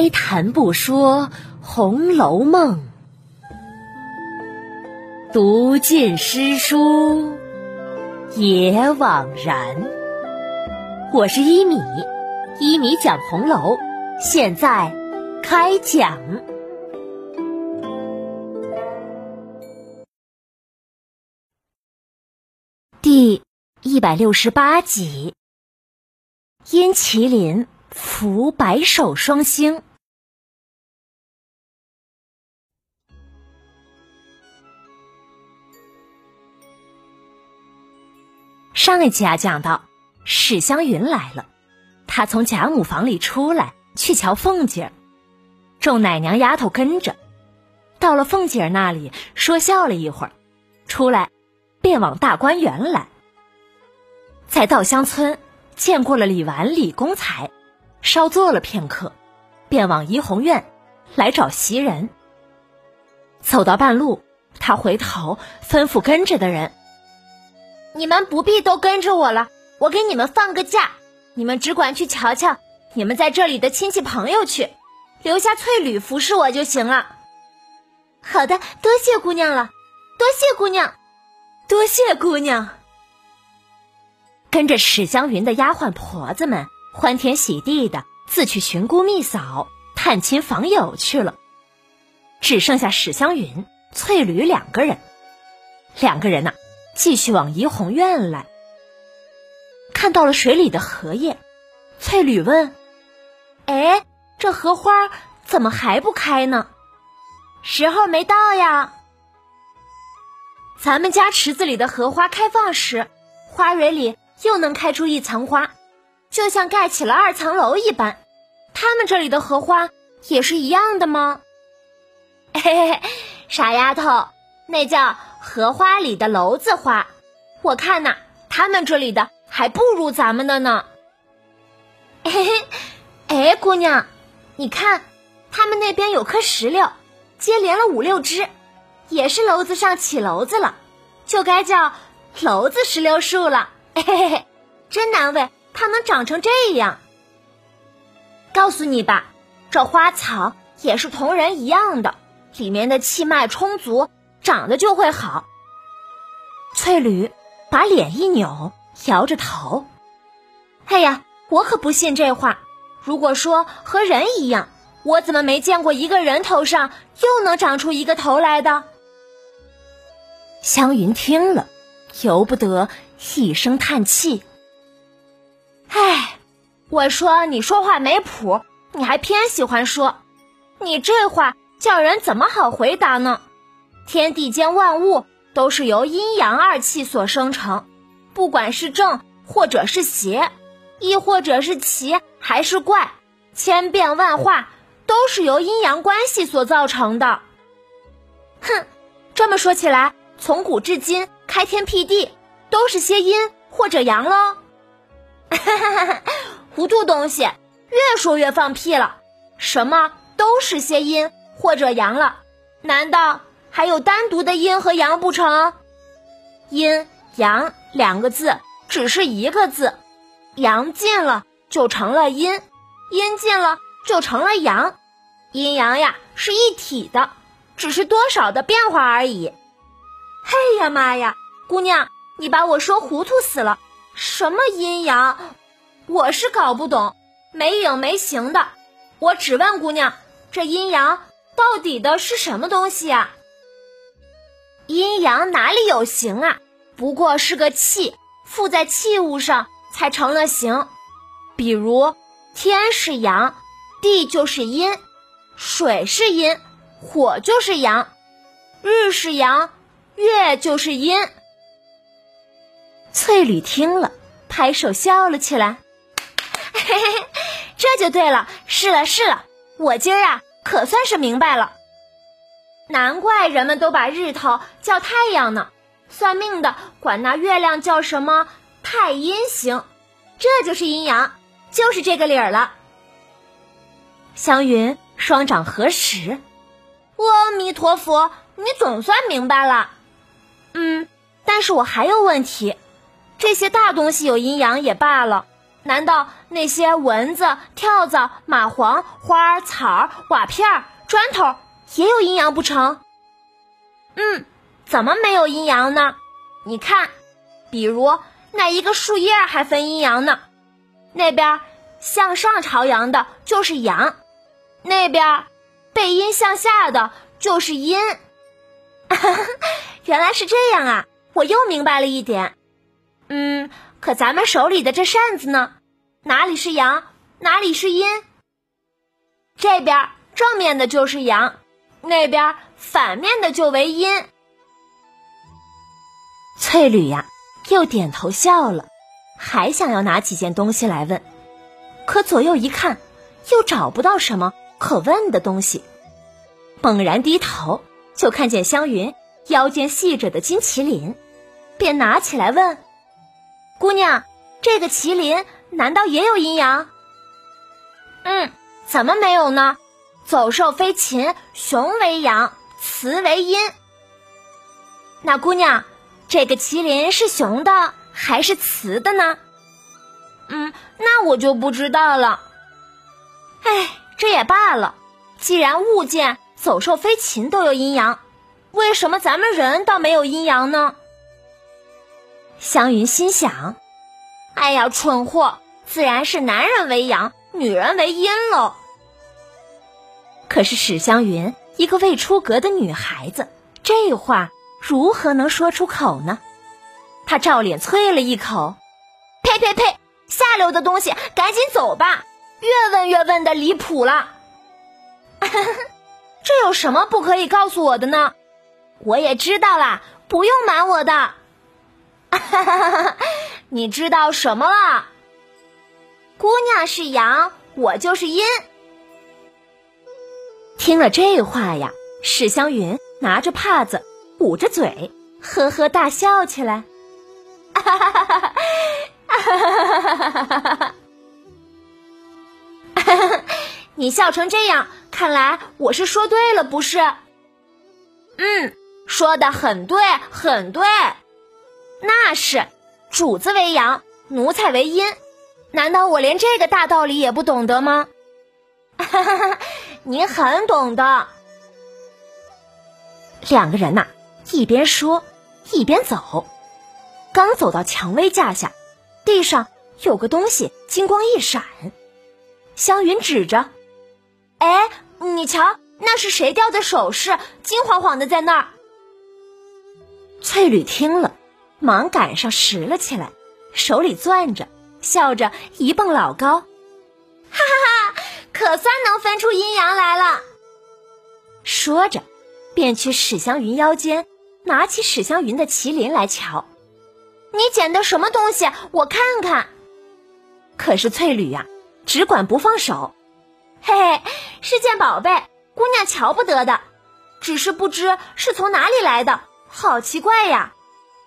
开谈不说《红楼梦》，读尽诗书也枉然。我是一米，一米讲红楼，现在开讲第一百六十八集：因麒麟。扶白首双星。上一集啊，讲到史湘云来了，她从贾母房里出来，去瞧凤姐儿，众奶娘丫头跟着，到了凤姐儿那里，说笑了一会儿，出来，便往大观园来，在稻香村见过了李纨、李公才。稍坐了片刻，便往怡红院来找袭人。走到半路，他回头吩咐跟着的人：“你们不必都跟着我了，我给你们放个假，你们只管去瞧瞧你们在这里的亲戚朋友去，留下翠缕服侍我就行了。”“好的，多谢姑娘了，多谢姑娘，多谢姑娘。”跟着史湘云的丫鬟婆子们。欢天喜地的自去寻姑觅嫂、探亲访友去了，只剩下史湘云、翠缕两个人。两个人呐，继续往怡红院来。看到了水里的荷叶，翠缕问：“哎，这荷花怎么还不开呢？时候没到呀。咱们家池子里的荷花开放时，花蕊里又能开出一层花。”就像盖起了二层楼一般，他们这里的荷花也是一样的吗？嘿嘿嘿，傻丫头，那叫荷花里的楼子花。我看呐，他们这里的还不如咱们的呢。嘿嘿，哎，姑娘，你看，他们那边有棵石榴，接连了五六枝，也是楼子上起楼子了，就该叫楼子石榴树了。嘿嘿嘿，真难为。它能长成这样？告诉你吧，这花草也是同人一样的，里面的气脉充足，长得就会好。翠缕把脸一扭，摇着头：“哎呀，我可不信这话。如果说和人一样，我怎么没见过一个人头上又能长出一个头来的？”湘云听了，由不得一声叹气。唉，我说你说话没谱，你还偏喜欢说，你这话叫人怎么好回答呢？天地间万物都是由阴阳二气所生成，不管是正或者是邪，亦或者是奇还是怪，千变万化都是由阴阳关系所造成的。哼，这么说起来，从古至今，开天辟地都是些阴或者阳喽。哈哈哈！糊涂东西，越说越放屁了。什么都是些阴或者阳了？难道还有单独的阴和阳不成？阴阳两个字只是一个字，阳尽了就成了阴，阴尽了就成了阳。阴阳呀是一体的，只是多少的变化而已。嘿呀妈呀，姑娘，你把我说糊涂死了。什么阴阳，我是搞不懂，没影没形的。我只问姑娘，这阴阳到底的是什么东西啊？阴阳哪里有形啊？不过是个气，附在器物上才成了形。比如天是阳，地就是阴；水是阴，火就是阳；日是阳，月就是阴。翠缕听了，拍手笑了起来。嘿嘿嘿，这就对了，是了是了，我今儿啊可算是明白了。难怪人们都把日头叫太阳呢，算命的管那月亮叫什么太阴星，这就是阴阳，就是这个理儿了。湘云双掌合十，阿弥陀佛，你总算明白了。嗯，但是我还有问题。这些大东西有阴阳也罢了，难道那些蚊子、跳蚤、蚂蟥、花、草、瓦片、砖头也有阴阳不成？嗯，怎么没有阴阳呢？你看，比如那一个树叶还分阴阳呢。那边向上朝阳的就是阳，那边背阴向下的就是阴。原来是这样啊！我又明白了一点。嗯，可咱们手里的这扇子呢？哪里是阳，哪里是阴？这边正面的就是阳，那边反面的就为阴。翠缕呀，又点头笑了，还想要拿几件东西来问，可左右一看，又找不到什么可问的东西，猛然低头。就看见湘云腰间系着的金麒麟，便拿起来问：“姑娘，这个麒麟难道也有阴阳？”“嗯，怎么没有呢？走兽飞禽，雄为阳，雌为阴。那姑娘，这个麒麟是雄的还是雌的呢？”“嗯，那我就不知道了。”“哎，这也罢了，既然物件……”走兽飞禽都有阴阳，为什么咱们人倒没有阴阳呢？湘云心想：“哎呀，蠢货，自然是男人为阳，女人为阴喽。”可是史湘云一个未出阁的女孩子，这话如何能说出口呢？她照脸啐了一口：“呸呸呸！下流的东西，赶紧走吧！越问越问的离谱了。”这有什么不可以告诉我的呢？我也知道啦，不用瞒我的。你知道什么了？姑娘是阳，我就是阴。听了这话呀，史湘云拿着帕子捂着嘴，呵呵大笑起来。哈哈哈哈哈！哈哈哈哈哈！你笑成这样，看来我是说对了，不是？嗯，说的很对，很对。那是主子为阳，奴才为阴。难道我连这个大道理也不懂得吗？哈哈哈，您很懂的。两个人呐，一边说一边走。刚走到蔷薇架下，地上有个东西金光一闪，湘云指着。哎，你瞧，那是谁掉的首饰？金晃晃的在那儿。翠缕听了，忙赶上拾了起来，手里攥着，笑着一蹦老高，哈哈哈！可算能分出阴阳来了。说着，便去史湘云腰间拿起史湘云的麒麟来瞧。你捡的什么东西？我看看。可是翠缕呀，只管不放手。嘿嘿，是件宝贝，姑娘瞧不得的，只是不知是从哪里来的，好奇怪呀！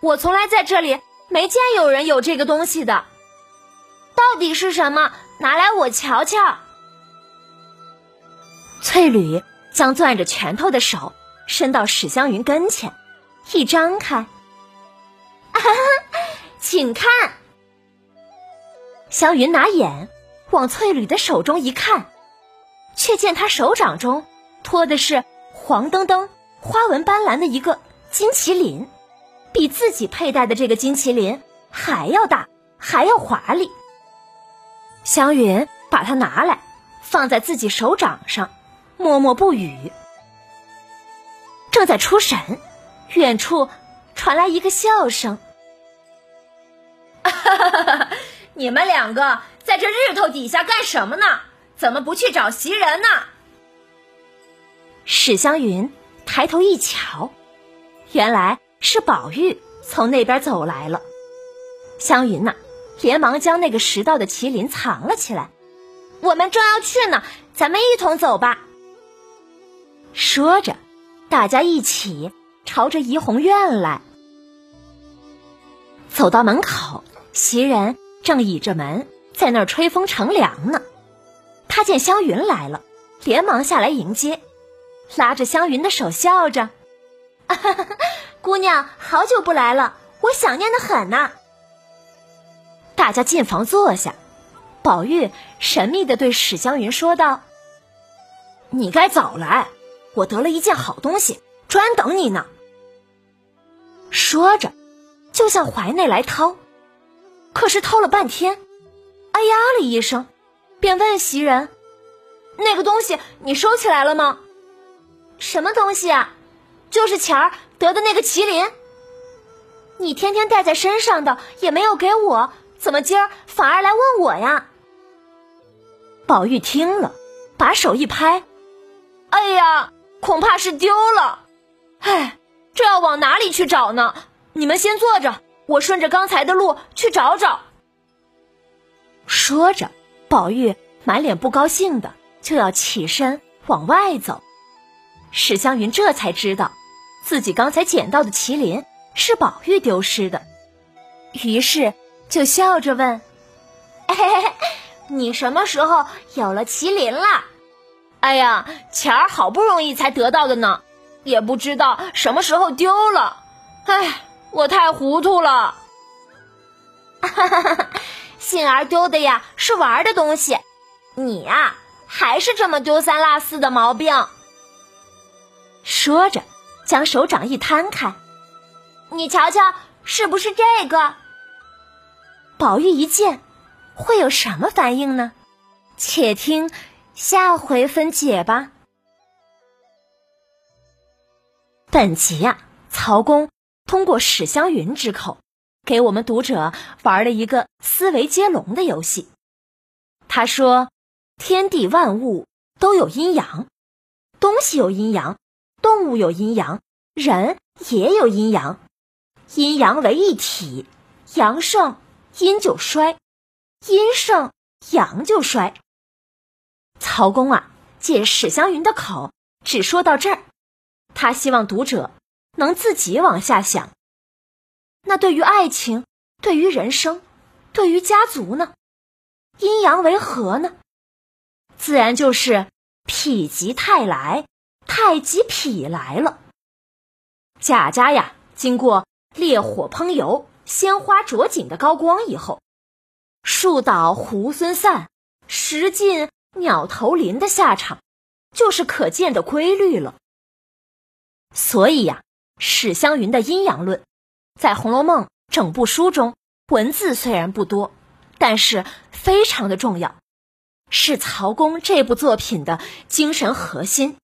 我从来在这里没见有人有这个东西的，到底是什么？拿来我瞧瞧。翠缕将攥着拳头的手伸到史湘云跟前，一张开，请看。湘云拿眼往翠缕的手中一看。却见他手掌中托的是黄澄澄、花纹斑斓的一个金麒麟，比自己佩戴的这个金麒麟还要大，还要华丽。湘云把它拿来，放在自己手掌上，默默不语。正在出神，远处传来一个笑声：“哈哈哈哈！你们两个在这日头底下干什么呢？”怎么不去找袭人呢？史湘云抬头一瞧，原来是宝玉从那边走来了。湘云呐，连忙将那个拾到的麒麟藏了起来。我们正要去呢，咱们一同走吧。说着，大家一起朝着怡红院来。走到门口，袭人正倚着门在那儿吹风乘凉呢。他见湘云来了，连忙下来迎接，拉着湘云的手，笑着：“ 姑娘好久不来了，我想念的很呐。”大家进房坐下，宝玉神秘的对史湘云说道：“你该早来，我得了一件好东西，专等你呢。”说着，就向怀内来掏，可是掏了半天，哎呀了一声，便问袭人：“那个东西你收起来了吗？”“什么东西啊？”“就是前儿得的那个麒麟。”“你天天带在身上的也没有给我，怎么今儿反而来问我呀？”宝玉听了，把手一拍：“哎呀，恐怕是丢了。哎。”这要往哪里去找呢？你们先坐着，我顺着刚才的路去找找。说着，宝玉满脸不高兴的就要起身往外走。史湘云这才知道，自己刚才捡到的麒麟是宝玉丢失的，于是就笑着问：“ 嘿嘿嘿，你什么时候有了麒麟了？哎呀，钱儿好不容易才得到的呢。”也不知道什么时候丢了，哎，我太糊涂了。哈哈哈！杏儿丢的呀是玩的东西，你呀还是这么丢三落四的毛病。说着，将手掌一摊开，你瞧瞧，是不是这个？宝玉一见，会有什么反应呢？且听下回分解吧。本集呀，曹公通过史湘云之口，给我们读者玩了一个思维接龙的游戏。他说：“天地万物都有阴阳，东西有阴阳，动物有阴阳，人也有阴阳，阴阳为一体，阳盛阴就衰，阴盛阳就衰。”曹公啊，借史湘云的口，只说到这儿。他希望读者能自己往下想。那对于爱情，对于人生，对于家族呢？阴阳为何呢？自然就是否极泰来，泰极否来了。贾家呀，经过烈火烹油、鲜花着锦的高光以后，树倒猢狲散，石尽鸟投林的下场，就是可见的规律了。所以呀，史湘云的阴阳论，在《红楼梦》整部书中，文字虽然不多，但是非常的重要，是曹公这部作品的精神核心。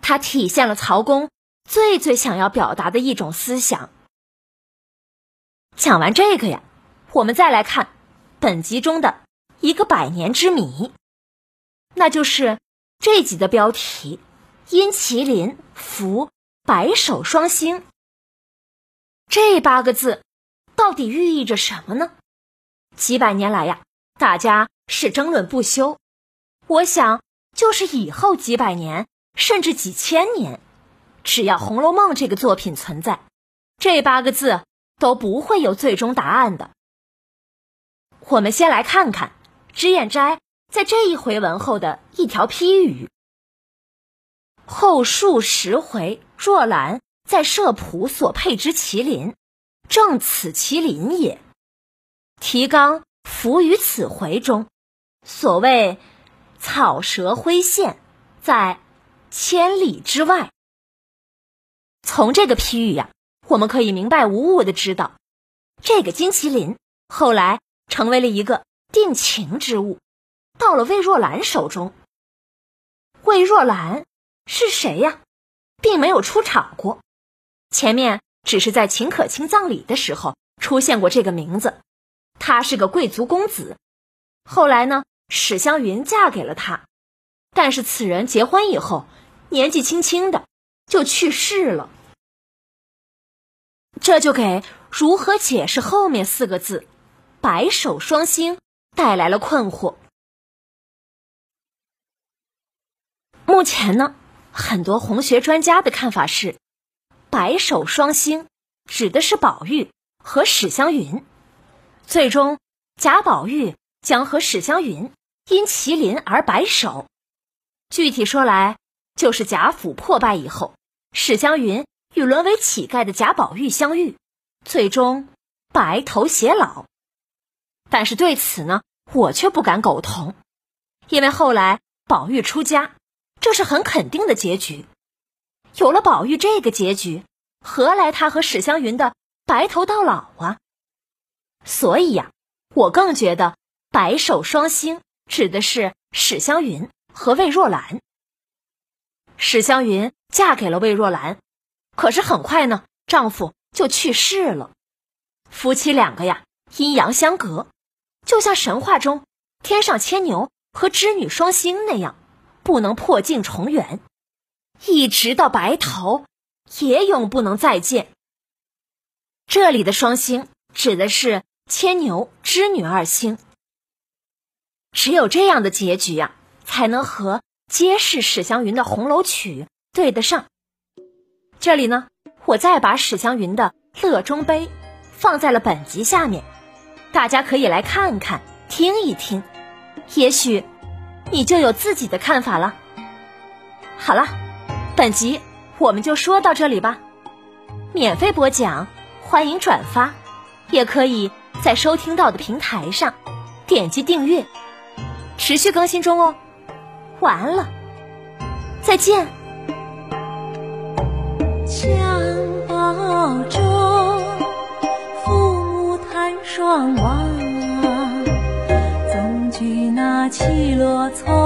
它体现了曹公最最想要表达的一种思想。讲完这个呀，我们再来看本集中的一个百年之谜，那就是这集的标题：因麒麟伏。白首双星，这八个字到底寓意着什么呢？几百年来呀，大家是争论不休。我想，就是以后几百年，甚至几千年，只要《红楼梦》这个作品存在，这八个字都不会有最终答案的。我们先来看看脂砚斋在这一回文后的一条批语。后数十回，若兰在射仆所配之麒麟，正此麒麟也。提纲伏于此回中，所谓草蛇灰线，在千里之外。从这个批语呀，我们可以明白无误的知道，这个金麒麟后来成为了一个定情之物，到了魏若兰手中。魏若兰。是谁呀？并没有出场过，前面只是在秦可卿葬礼的时候出现过这个名字。他是个贵族公子，后来呢，史湘云嫁给了他，但是此人结婚以后年纪轻轻的就去世了，这就给如何解释后面四个字“白首双星”带来了困惑。目前呢？很多红学专家的看法是，白首双星指的是宝玉和史湘云。最终，贾宝玉将和史湘云因麒麟而白首。具体说来，就是贾府破败以后，史湘云与沦为乞丐的贾宝玉相遇，最终白头偕老。但是对此呢，我却不敢苟同，因为后来宝玉出家，这是很肯定的结局。有了宝玉这个结局，何来他和史湘云的白头到老啊？所以呀，我更觉得白首双星指的是史湘云和魏若兰。史湘云嫁给了魏若兰，可是很快呢，丈夫就去世了。夫妻两个呀，阴阳相隔，就像神话中天上牵牛和织女双星那样，不能破镜重圆，一直到白头，也永不能再见。这里的双星指的是牵牛、织女二星。只有这样的结局呀，才能和揭示史湘云的《红楼曲》对得上。这里呢，我再把史湘云的《乐中悲》。放在了本集下面，大家可以来看看、听一听，也许你就有自己的看法了。好了，本集我们就说到这里吧。免费播讲，欢迎转发，也可以在收听到的平台上点击订阅，持续更新中哦。完了，再见。襁褓中。父母叹双亡，起落从，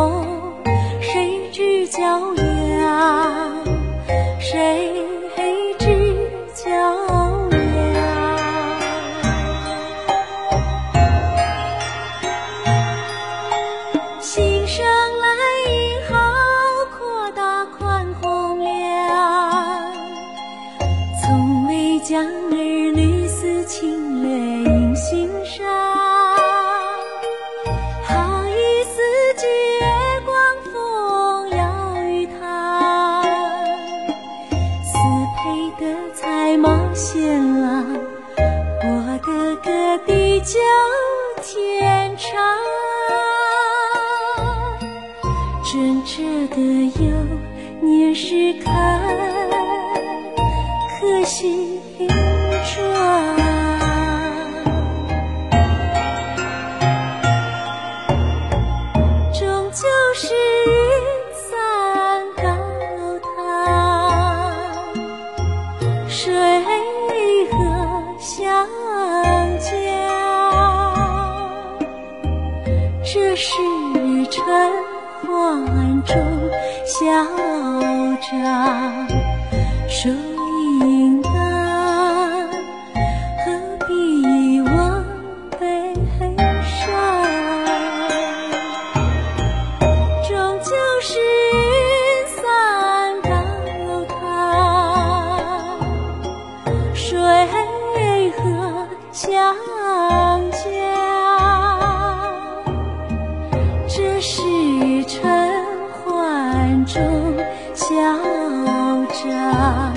配得才貌贤啊，我的歌地久天长。真挚的幼年时坎，可惜。这是晨昏中消长，收银暗中嚣张